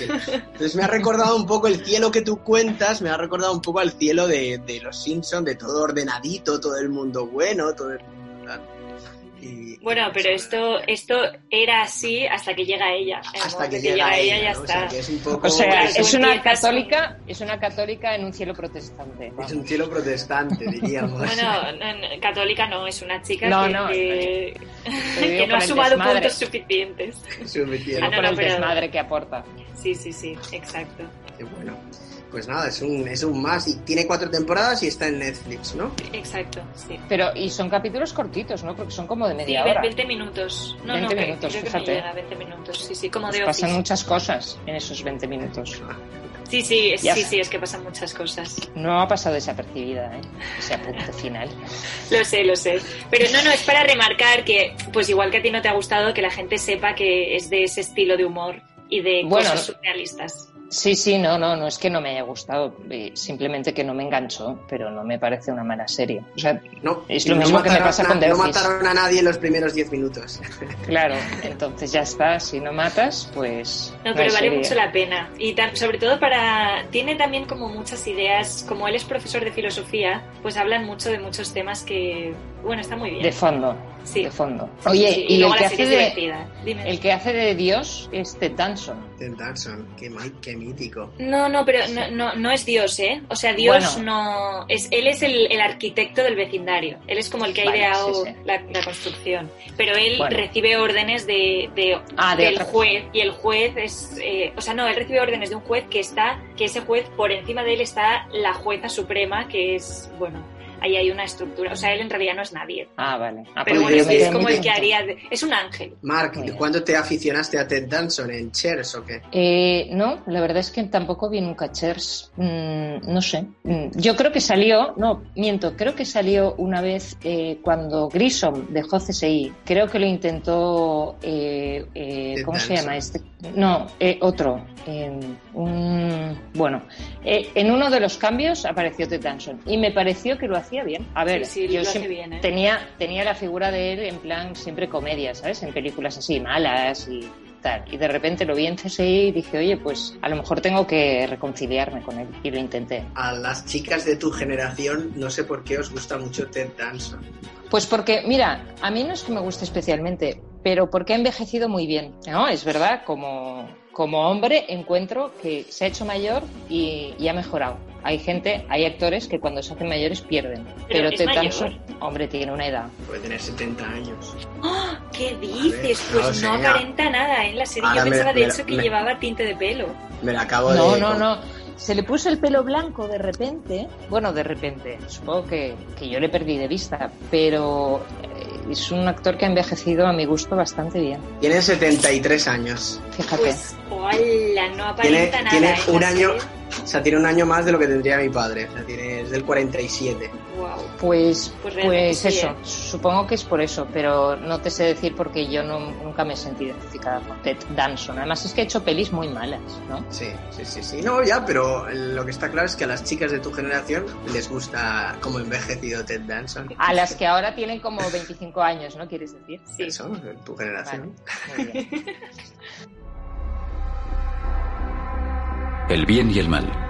[SPEAKER 3] (laughs) Entonces me ha recordado un poco el cielo que tú cuentas, me ha recordado un poco al cielo de, de los Simpsons, de todo ordenadito, todo el mundo bueno, todo el Y,
[SPEAKER 2] Bueno, pero esto, esto era así hasta que llega ella. El
[SPEAKER 3] hasta
[SPEAKER 2] momento
[SPEAKER 3] que llega
[SPEAKER 2] ella,
[SPEAKER 3] ella,
[SPEAKER 2] ya
[SPEAKER 3] ¿no? O
[SPEAKER 2] está.
[SPEAKER 3] sea, que es un poco...
[SPEAKER 1] O sea, es una católica, es una católica en un cielo protestante.
[SPEAKER 3] Es un cielo protestante, diríamos.
[SPEAKER 2] Bueno, no, no, católica no, es una chica
[SPEAKER 1] No,
[SPEAKER 2] que,
[SPEAKER 1] no,
[SPEAKER 2] que- (laughs) que no ha sumado
[SPEAKER 1] desmadre.
[SPEAKER 2] puntos suficientes. (laughs)
[SPEAKER 3] Suficiente.
[SPEAKER 2] Ah, no,
[SPEAKER 1] por
[SPEAKER 2] no,
[SPEAKER 1] el
[SPEAKER 2] pero-
[SPEAKER 1] desmadre que aporta.
[SPEAKER 2] Sí, sí, sí, exacto.
[SPEAKER 3] Qué bueno. Pues nada, es un, es un más. Y tiene cuatro temporadas y está en Netflix, ¿no?
[SPEAKER 2] Exacto, sí.
[SPEAKER 1] Pero, y son capítulos cortitos, ¿no? Porque son como de
[SPEAKER 2] Sí,
[SPEAKER 1] media
[SPEAKER 2] ve-
[SPEAKER 1] hora.
[SPEAKER 2] 20 minutos. No,
[SPEAKER 1] 20
[SPEAKER 2] no, que-
[SPEAKER 1] minutos,
[SPEAKER 2] creo que
[SPEAKER 1] fíjate.
[SPEAKER 2] me llega 20 minutos. Sí, sí, como
[SPEAKER 1] Pues
[SPEAKER 2] de
[SPEAKER 1] pasan
[SPEAKER 2] Office.
[SPEAKER 1] muchas cosas en esos 20 minutos.
[SPEAKER 2] Sí, sí, es- sí, sí, es que pasan muchas cosas.
[SPEAKER 1] No ha pasado desapercibida, ¿eh? Ese apunte (laughs) final.
[SPEAKER 2] Lo sé, lo sé. Pero no, no, es para remarcar que, pues igual que a ti no te ha gustado, que la gente sepa que es de ese estilo de humor y de
[SPEAKER 1] Bueno,
[SPEAKER 2] cosas surrealistas.
[SPEAKER 1] Sí, sí, no, no, no es que no me haya gustado, eh, simplemente que no me enganchó, pero no me parece una mala serie. O sea,
[SPEAKER 3] No,
[SPEAKER 1] es lo
[SPEAKER 3] no
[SPEAKER 1] mismo que me pasa
[SPEAKER 3] a-
[SPEAKER 1] con The
[SPEAKER 3] No
[SPEAKER 1] Office.
[SPEAKER 3] mataron a nadie en los primeros 10 minutos. (laughs)
[SPEAKER 1] Claro, entonces ya está, si no matas, pues...
[SPEAKER 2] No, pero vale mucho la pena. Y tan- sobre todo para... Tiene también como muchas ideas, como él es profesor de filosofía, pues hablan mucho de muchos temas que, bueno, está muy bien.
[SPEAKER 1] De fondo,
[SPEAKER 2] Sí.
[SPEAKER 1] de fondo.
[SPEAKER 2] Sí,
[SPEAKER 1] Oye,
[SPEAKER 2] sí,
[SPEAKER 1] y,
[SPEAKER 2] luego
[SPEAKER 1] el que hace de... El que hace de Dios es Ted Danson.
[SPEAKER 3] Ted Danson, qué, qué mítico.
[SPEAKER 2] No, no, pero no, no, no es Dios, ¿eh? O sea, Dios
[SPEAKER 1] Bueno.
[SPEAKER 2] no... Es, él es el, el arquitecto del vecindario. Él es como el que ha
[SPEAKER 1] Vale,
[SPEAKER 2] ideado
[SPEAKER 1] sí, sí.
[SPEAKER 2] La, la construcción. Pero él
[SPEAKER 1] Bueno.
[SPEAKER 2] recibe órdenes de, de-
[SPEAKER 1] Ah, de
[SPEAKER 2] del
[SPEAKER 1] otra-
[SPEAKER 2] juez. Y el juez es... eh, o sea, no, él recibe órdenes de un juez que está... Que ese juez, por encima de él está la jueza suprema, que es... Bueno, ahí hay una estructura. O sea, él en realidad no es nadie.
[SPEAKER 1] Ah, vale. Ah,
[SPEAKER 2] Pero
[SPEAKER 1] pues
[SPEAKER 2] bueno, es, como el que haría... de- es un ángel.
[SPEAKER 3] Mark,
[SPEAKER 1] bien.
[SPEAKER 3] ¿cuándo te aficionaste a Ted Danson? ¿En Cheers o qué?
[SPEAKER 1] Eh, no, la verdad es que tampoco vi nunca Chers. Mm, no sé. Mm, yo creo que salió, no, miento, creo que salió una vez eh, cuando Grissom dejó CSI. Creo que lo intentó. eh, eh, ¿Cómo se
[SPEAKER 3] Danson.
[SPEAKER 1] llama este? No, eh, otro. Eh, un- bueno, eh, en uno de los cambios apareció Ted Danson y me pareció que lo hacía bien. A ver,
[SPEAKER 2] Sí, sí,
[SPEAKER 1] yo
[SPEAKER 2] lo hace
[SPEAKER 1] siem-
[SPEAKER 2] bien, ¿eh?
[SPEAKER 1] tenía, tenía la figura de él en plan siempre comedia, ¿sabes? En películas así malas y tal. Y de repente lo vi en CSI y dije, oye, pues a lo mejor tengo que reconciliarme con él. Y lo intenté.
[SPEAKER 3] A las chicas de tu generación, no sé por qué os gusta mucho Ted Danson.
[SPEAKER 1] Pues porque, mira, a mí no es que me guste especialmente, pero porque ha envejecido muy bien. No, es verdad, como, como hombre encuentro que se ha hecho mayor y, y ha mejorado. Hay gente, hay actores que cuando se hacen mayores pierden.
[SPEAKER 2] Pero
[SPEAKER 1] Pero, Ted
[SPEAKER 2] mayor.
[SPEAKER 1] Danson, hombre, tiene una edad.
[SPEAKER 3] Puede tener 70 años.
[SPEAKER 2] ¡Ah! ¿Qué dices?
[SPEAKER 3] Ver,
[SPEAKER 2] Pues
[SPEAKER 3] no
[SPEAKER 2] no aparenta nada ¿eh? en la serie.
[SPEAKER 3] Ahora
[SPEAKER 2] Yo
[SPEAKER 3] me-
[SPEAKER 2] pensaba de
[SPEAKER 3] me-
[SPEAKER 2] hecho que
[SPEAKER 3] me-
[SPEAKER 2] llevaba tinte de pelo.
[SPEAKER 3] Me la acabo
[SPEAKER 1] No,
[SPEAKER 3] de...
[SPEAKER 1] no, no. Se le puso el pelo blanco de repente. Bueno, de repente. Supongo que, que yo le perdí de vista. Pero eh, es un actor que ha envejecido a mi gusto bastante bien.
[SPEAKER 3] Tiene 73 años.
[SPEAKER 1] Fíjate.
[SPEAKER 2] Pues, hola, no
[SPEAKER 3] Tiene,
[SPEAKER 2] aparenta nada.
[SPEAKER 3] tiene
[SPEAKER 2] ¿eh?
[SPEAKER 3] un año... O sea, tiene un año más de lo que tendría mi padre. O sea, tiene, es del 47.
[SPEAKER 1] Pues,
[SPEAKER 2] Pues
[SPEAKER 1] pues
[SPEAKER 2] sí,
[SPEAKER 1] eso,
[SPEAKER 2] ¿eh?
[SPEAKER 1] supongo que es por eso, pero no te sé decir porque yo no, nunca me he sentido identificada con Ted Danson. Además es que ha hecho pelis muy malas, ¿no?
[SPEAKER 3] Sí, sí, sí, sí. No, ya, pero lo que está claro es que a las chicas de tu generación les gusta cómo ha envejecido Ted Danson.
[SPEAKER 1] A las que ahora tienen como 25 años, ¿no? ¿Quieres decir?
[SPEAKER 2] Sí.
[SPEAKER 3] Eso, tu generación. (laughs)
[SPEAKER 1] Muy bien.
[SPEAKER 12] El bien y el mal.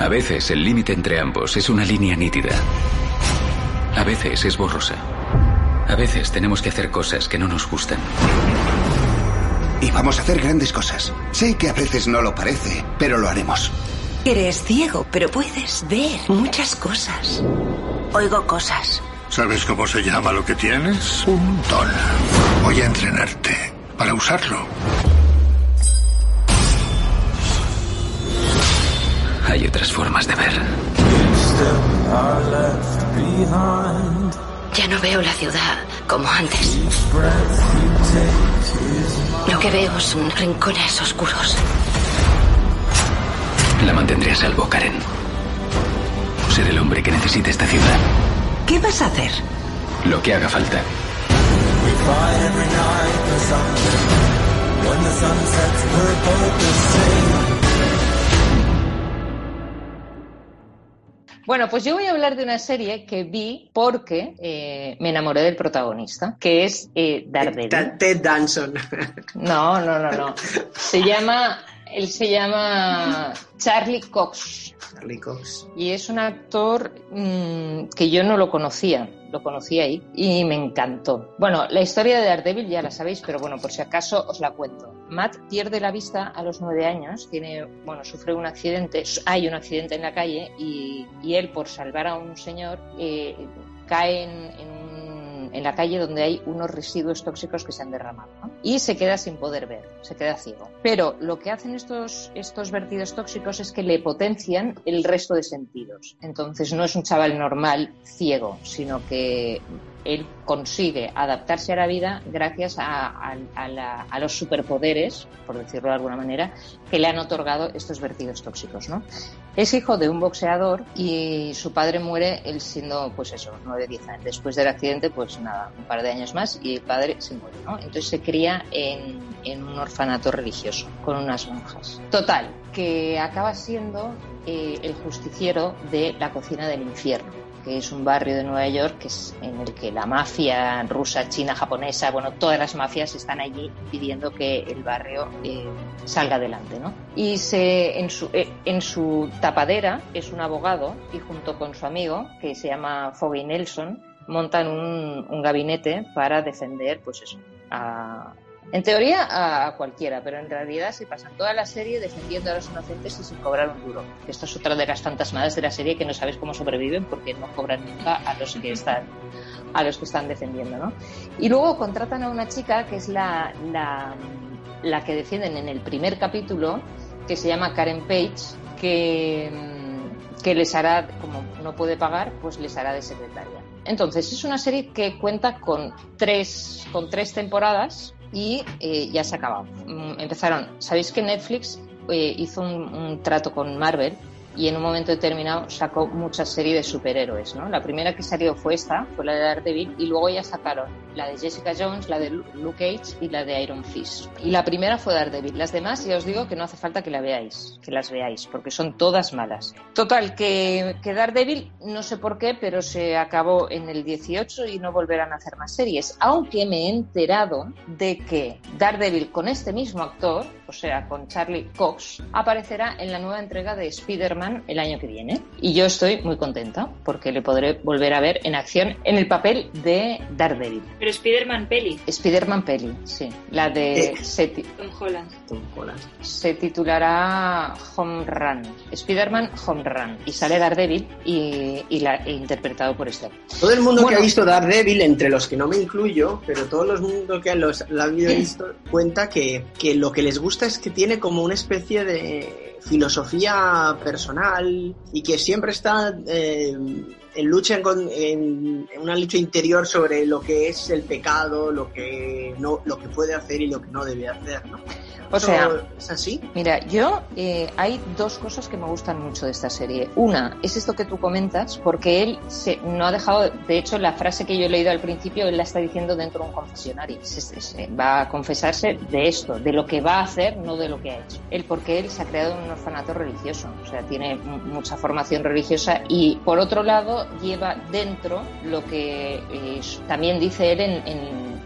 [SPEAKER 12] A veces el límite entre ambos es una línea nítida. A veces es borrosa. A veces tenemos que hacer cosas que no nos gustan.
[SPEAKER 13] Y vamos a hacer grandes cosas. Sé que a veces no lo parece, pero lo haremos.
[SPEAKER 14] Eres ciego, pero puedes ver muchas cosas. Oigo cosas.
[SPEAKER 15] ¿Sabes cómo se llama lo que tienes? Un don. Voy a entrenarte para usarlo.
[SPEAKER 12] Hay otras formas de ver.
[SPEAKER 14] Ya no veo la ciudad como antes. Lo que veo son rincones oscuros.
[SPEAKER 12] La mantendré a salvo, Karen. Ser el hombre que necesita esta ciudad.
[SPEAKER 14] ¿Qué vas a hacer?
[SPEAKER 12] Lo que haga falta.
[SPEAKER 1] Bueno, pues yo voy a hablar de una serie que vi porque eh, me enamoré del protagonista, que es eh, Daredevil.
[SPEAKER 3] Ted Danson.
[SPEAKER 1] No, no, no, no. Se llama Él se llama Charlie Cox.
[SPEAKER 3] Charlie Cox.
[SPEAKER 1] Y es un actor mmm, que yo no lo conocía lo conocí ahí y me encantó. Bueno, la historia de Daredevil ya la sabéis, pero bueno, por si acaso os la cuento. Matt pierde la vista a los nueve años, tiene, bueno, sufre un accidente, hay un accidente en la calle y, él, por salvar a un señor, eh, cae en, en en la calle donde hay unos residuos tóxicos que se han derramado ¿no? y se queda sin poder ver, se queda ciego. Pero lo que hacen estos, estos vertidos tóxicos es que le potencian el resto de sentidos. Entonces no es un chaval normal ciego, sino que él consigue adaptarse a la vida gracias a, a, a, los superpoderes, por decirlo de alguna manera, que le han otorgado estos vertidos tóxicos. ¿no? Es hijo de un boxeador y su padre muere él siendo, pues eso, 9, 10 años. Después del accidente, pues nada, un par de años más y el padre se muere. ¿no? Entonces se cría en, en un orfanato religioso con unas monjas. Total, que acaba siendo eh, el justiciero de la cocina del infierno que es un barrio de Nueva York que es en el que la mafia rusa, china, japonesa, bueno, todas las mafias están allí pidiendo que el barrio eh, salga adelante, ¿no? Y se, en, su, eh, en su tapadera es un abogado y junto con su amigo, que se llama Foggy Nelson, montan un, gabinete para defender, pues eso, a, en teoría a cualquiera, pero en realidad se pasan toda la serie defendiendo a los inocentes y sin cobrar un duro. Esto es otra de las fantasmadas de la serie que no sabes cómo sobreviven porque no cobran nunca a los que están a los que están defendiendo, ¿no? Y luego contratan a una chica que es la, la, la que defienden en el primer capítulo, que se llama Karen Page, que, que les hará, como no puede pagar, pues les hará de secretaria. Entonces, es una serie que cuenta con tres, con tres temporadas, y eh, ya se ha acabado. Empezaron, ¿sabéis que Netflix eh, hizo un, trato con Marvel y en un momento determinado sacó muchas series de superhéroes, ¿no? La primera que salió fue esta, fue la de Daredevil, y luego ya sacaron la de Jessica Jones, la de Luke Cage y la de Iron Fist. Y la primera fue Daredevil. Las demás, ya os digo que no hace falta que la veáis, que las veáis, porque son todas malas. Total, que, que Daredevil, no sé por qué, pero se acabó en el 18 y no volverán a hacer más series. Aunque me he enterado de que Daredevil con este mismo actor, o sea, con Charlie Cox, aparecerá en la nueva entrega de Spider-Man el año que viene. Y yo estoy muy contenta porque le podré volver a ver en acción en el papel de Daredevil.
[SPEAKER 2] Pero Spider-Man peli.
[SPEAKER 1] Spider-Man peli, sí. La de...
[SPEAKER 2] Eh. Se Tom Holland.
[SPEAKER 3] Tom Holland.
[SPEAKER 1] Se titulará Home Run. Spider-Man Home Run. Y sale Daredevil y, y la he interpretado por este.
[SPEAKER 3] Todo el mundo bueno, que ha visto Daredevil, entre los que no me incluyo, pero todo el mundo que los, la ha visto, cuenta que, que lo que les gusta es que tiene como una especie de filosofía personal y que siempre está eh, en lucha en, en, en, una lucha interior sobre lo que es el pecado, lo que no, lo que puede hacer y lo que no debe hacer, ¿no?
[SPEAKER 1] O sea,
[SPEAKER 3] ¿es así?
[SPEAKER 1] Mira, yo eh, hay dos cosas que me gustan mucho de esta serie. Una es esto que tú comentas, porque él se, no ha dejado, de hecho, la frase que yo he leído al principio, él la está diciendo dentro de un confesionario. Se, se, va a confesarse de esto, de lo que va a hacer, no de lo que ha hecho. Él, porque él se ha creado en un orfanato religioso, o sea, tiene mucha formación religiosa y, por otro lado, lleva dentro lo que eh, también dice él en,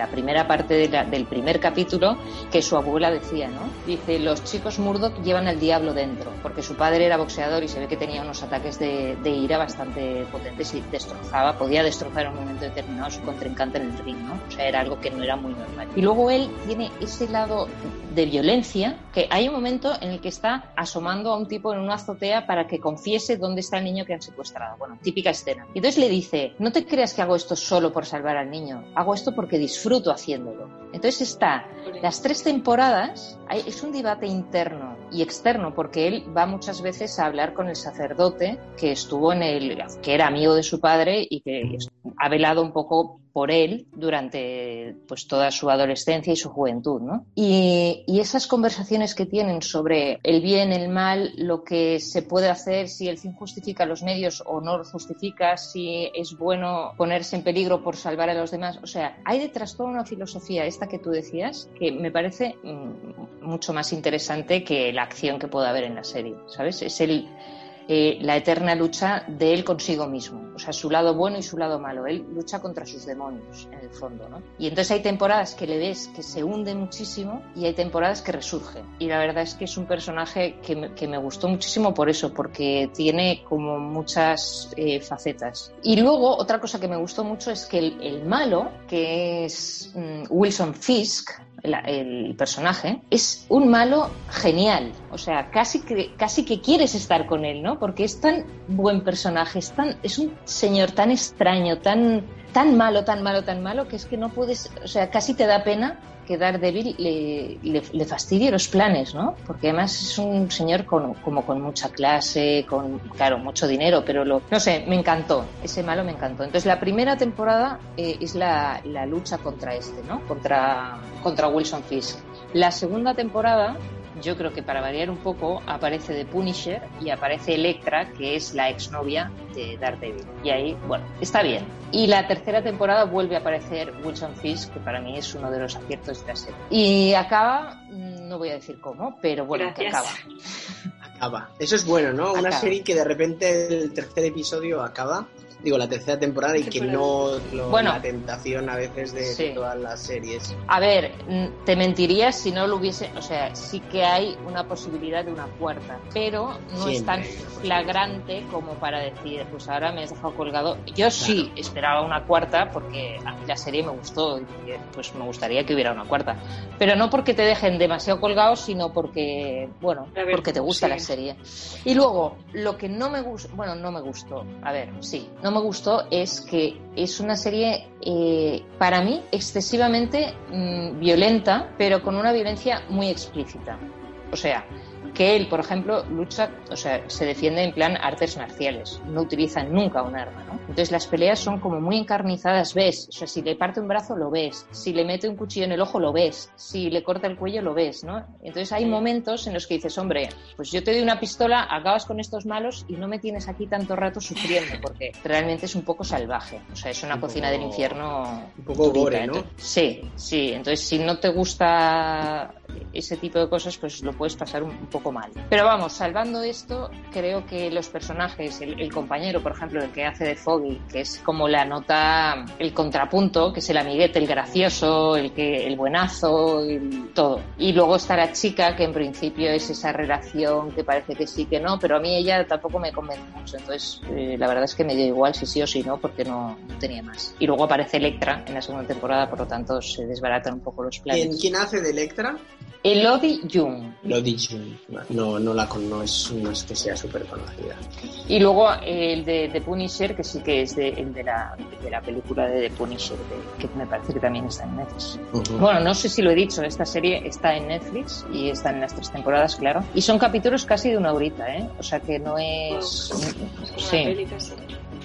[SPEAKER 1] la primera parte de la, del primer capítulo que su abuela decía, ¿no? Dice, los chicos Murdoch llevan al diablo dentro, porque su padre era boxeador y se ve que tenía unos ataques de, de ira bastante potentes y destrozaba, podía destrozar en un momento determinado a su contrincante en el ring, ¿no? O sea, era algo que no era muy normal. Y luego él tiene ese lado de violencia que hay un momento en el que está asomando a un tipo en una azotea para que confiese dónde está el niño que han secuestrado. Bueno, típica escena. Y entonces le dice, no te creas que hago esto solo por salvar al niño, hago esto porque disfruto disfruto haciéndolo. Entonces está las tres temporadas, es un debate interno y externo porque él va muchas veces a hablar con el sacerdote que estuvo en el, que era amigo de su padre y que ha velado un poco por él durante pues toda su adolescencia y su juventud, ¿no? Y, y, esas conversaciones que tienen sobre el bien, el mal, lo que se puede hacer, si el fin justifica los medios o no lo justifica, si es bueno ponerse en peligro por salvar a los demás, o sea, hay detrás toda una filosofía, esta que tú decías, que me parece mmm, mucho más interesante que la acción que pueda haber en la serie, ¿sabes? Es el eh, la eterna lucha de él consigo mismo, o sea, su lado bueno y su lado malo. Él lucha contra sus demonios, en el fondo, ¿no? Y entonces hay temporadas que le ves que se hunde muchísimo y hay temporadas que resurge. Y la verdad es que es un personaje que me, que me gustó muchísimo por eso, porque tiene como muchas eh, facetas. Y luego, otra cosa que me gustó mucho es que el, malo, que es mm, Wilson Fisk, el, personaje, es un malo genial. O sea, casi que, casi que quieres estar con él, ¿no? Porque es tan buen personaje, es, tan, es un señor tan extraño, tan, tan malo, tan malo, tan malo, que es que no puedes, o sea, casi te da pena que Daredevil le, le, le fastidie los planes, ¿no? Porque además es un señor con, como con mucha clase, con, claro, mucho dinero, pero lo, no sé, me encantó, ese malo me encantó. Entonces la primera temporada eh, es la, la, lucha contra este, ¿no? Contra, contra Wilson Fisk. La segunda temporada yo creo que para variar un poco aparece The Punisher y aparece Electra, que es la exnovia de Daredevil. Y ahí, bueno, está bien. Y la tercera temporada vuelve a aparecer Wilson Fisk, que para mí es uno de los aciertos de la serie. Y acaba, no voy a decir cómo, pero bueno,
[SPEAKER 2] Gracias.
[SPEAKER 1] que acaba.
[SPEAKER 3] Acaba. Eso es bueno, ¿no? Una serie que de repente el tercer episodio acaba digo, la tercera temporada y que no lo,
[SPEAKER 1] Bueno.
[SPEAKER 3] la tentación a veces de,
[SPEAKER 1] Sí.
[SPEAKER 3] de todas las series.
[SPEAKER 1] A ver, te mentirías si no lo hubiese, o sea, sí que hay una posibilidad de una cuarta, pero no es tan flagrante como para decir, pues ahora me has dejado colgado. Yo sí esperaba una cuarta porque a mí la serie me gustó y porque, pues me gustaría que hubiera una cuarta, pero no porque te dejen demasiado colgado, sino porque, bueno,
[SPEAKER 2] ver,
[SPEAKER 1] porque te gusta
[SPEAKER 2] sí.
[SPEAKER 1] la serie. Y luego, lo que no me gustó, bueno, no me gustó, a ver, sí, no me gustó es que es una serie eh, para mí excesivamente mm, violenta, pero con una violencia muy explícita. O sea, que él, por ejemplo, lucha, o sea, se defiende en plan artes marciales, no utiliza nunca un arma, ¿no? Entonces las peleas son como muy encarnizadas, ves, o sea, si le parte un brazo lo ves, si le mete un cuchillo en el ojo lo ves, si le corta el cuello lo ves, ¿no? Entonces hay momentos en los que dices, hombre, pues yo te doy una pistola, acabas con estos malos y no me tienes aquí tanto rato sufriendo, porque realmente es un poco salvaje, o sea, es una
[SPEAKER 3] Un
[SPEAKER 1] cocina
[SPEAKER 3] poco-
[SPEAKER 1] del infierno.
[SPEAKER 3] Un poco
[SPEAKER 1] durita,
[SPEAKER 3] gore, ¿no?
[SPEAKER 1] entonces- Sí, sí. Entonces, si no te gusta ese tipo de cosas, pues lo puedes pasar un, un poco mal. Pero vamos, salvando esto, creo que los personajes, el, el compañero, por ejemplo, el que hace de Foggy, que es como la nota, el contrapunto, que es el amiguete, el gracioso, el que, el buenazo, el todo. Y luego está la chica, que en principio es esa relación que parece que sí, que no, pero a mí ella tampoco me convence mucho. Entonces, eh, la verdad es que me dio igual si sí o si no, porque no, no tenía más. Y luego aparece Electra en la segunda temporada, por lo tanto se desbaratan un poco los planes.
[SPEAKER 3] ¿Quién, quién hace de Electra?
[SPEAKER 1] Elodie Jung.
[SPEAKER 3] Lo dicho. No, no la con, no es, no es que sea súper conocida.
[SPEAKER 1] Y luego eh, el de The Punisher, que sí que es de, el de, la, de la película de The Punisher, de- que me parece que también está en Netflix. Bueno, no sé si lo he dicho, esta serie está en Netflix y está en las tres temporadas, claro. Y son capítulos casi de una horita, ¿eh? O sea que no es...
[SPEAKER 2] Una
[SPEAKER 1] Sí.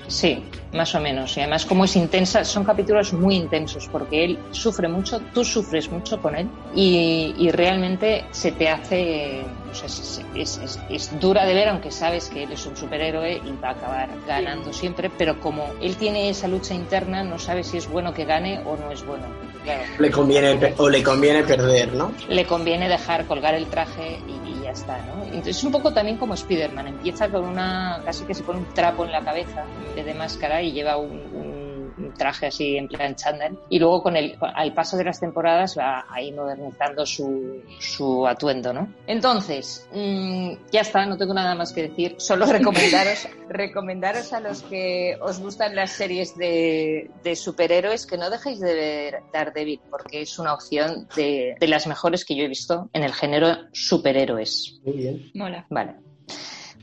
[SPEAKER 1] Sí, más o menos. Y además, como es intensa, son capítulos muy intensos porque él sufre mucho, tú sufres mucho con él y, y realmente se te hace. O sea, es, es- es- es dura de ver, aunque sabes que él es un superhéroe y va a acabar ganando siempre, pero como él tiene esa lucha interna, no sabes si es bueno que gane o no es bueno. Claro,
[SPEAKER 3] Le conviene, o le conviene perder, ¿no?
[SPEAKER 1] le conviene dejar colgar el traje y, está, ¿no? Entonces es un poco también como Spider-Man, empieza con una, casi que se pone un trapo en la cabeza de máscara y lleva un traje así en plan chándal y luego con el, al paso de las temporadas va ahí modernizando su, su atuendo, ¿no? Entonces, mm, ya está, no tengo nada más que decir, solo recomendaros, (laughs) recomendaros a los que os gustan las series de, de superhéroes que no dejéis de ver Daredevil porque es una opción de, de las mejores que yo he visto en el género superhéroes.
[SPEAKER 3] Muy bien.
[SPEAKER 2] Mola.
[SPEAKER 1] Vale.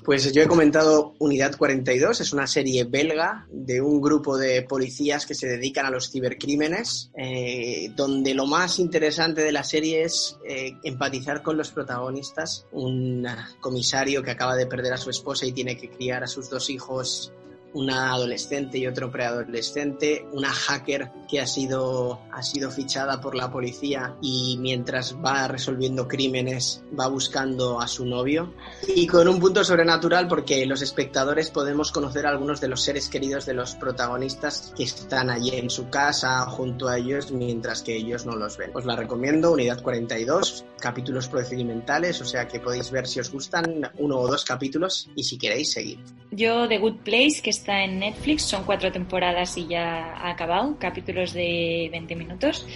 [SPEAKER 3] Pues yo he comentado Unidad 42, es una serie belga de un grupo de policías que se dedican a los cibercrímenes, eh, donde lo más interesante de la serie es eh, empatizar con los protagonistas. Un comisario que acaba de perder a su esposa y tiene que criar a sus dos hijos una adolescente y otro preadolescente, una hacker que ha sido, ha sido fichada por la policía y mientras va resolviendo crímenes va buscando a su novio y con un punto sobrenatural porque los espectadores podemos conocer a algunos de los seres queridos de los protagonistas que están allí en su casa junto a ellos mientras que ellos no los ven. Os la recomiendo, Unidad 42, capítulos procedimentales, o sea que podéis ver si os gustan uno o dos capítulos y si queréis seguir.
[SPEAKER 2] Yo The Good Place, que está en Netflix, son cuatro temporadas y ya ha acabado, capítulos de 20 minutos.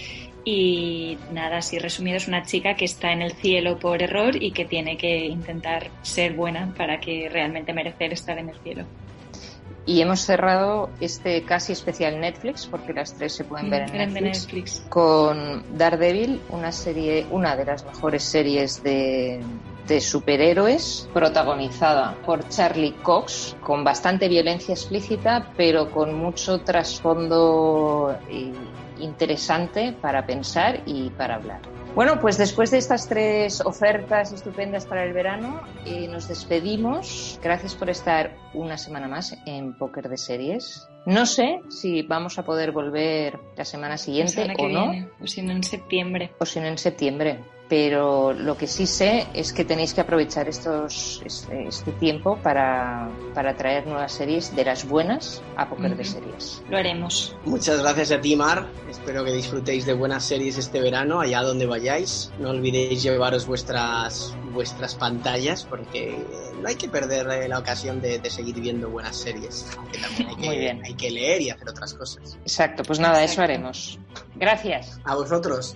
[SPEAKER 2] Y nada, así resumido, es una chica que está en el cielo por error y que tiene que intentar ser buena para que realmente merecer estar en el cielo.
[SPEAKER 1] Y hemos cerrado este casi especial Netflix, porque las tres se pueden ver en Netflix,
[SPEAKER 2] Netflix,
[SPEAKER 1] con Daredevil, una serie, una de las mejores series de, de superhéroes, protagonizada por Charlie Cox, con bastante violencia explícita, pero con mucho trasfondo eh, interesante para pensar y para hablar. Bueno, pues después de estas tres ofertas estupendas para el verano, eh, nos despedimos. Gracias por estar una semana más en Póker de Series. No sé si vamos a poder volver la semana siguiente
[SPEAKER 2] La semana que
[SPEAKER 1] o no,
[SPEAKER 2] viene, o si no en septiembre.
[SPEAKER 1] o si no en septiembre. Pero lo que sí sé es que tenéis que aprovechar estos, este, este tiempo para, para traer nuevas series de las buenas a Póker de. Series.
[SPEAKER 2] Lo haremos.
[SPEAKER 3] Muchas gracias a ti, Mar. Espero que disfrutéis de buenas series este verano, allá donde vayáis. No olvidéis llevaros vuestras, vuestras pantallas, porque no hay que perder la ocasión de, de seguir viendo buenas series. Aunque también hay que,
[SPEAKER 1] Muy bien.
[SPEAKER 3] hay que leer y hacer otras cosas.
[SPEAKER 1] Exacto, pues nada, eso haremos. Gracias.
[SPEAKER 3] A vosotros.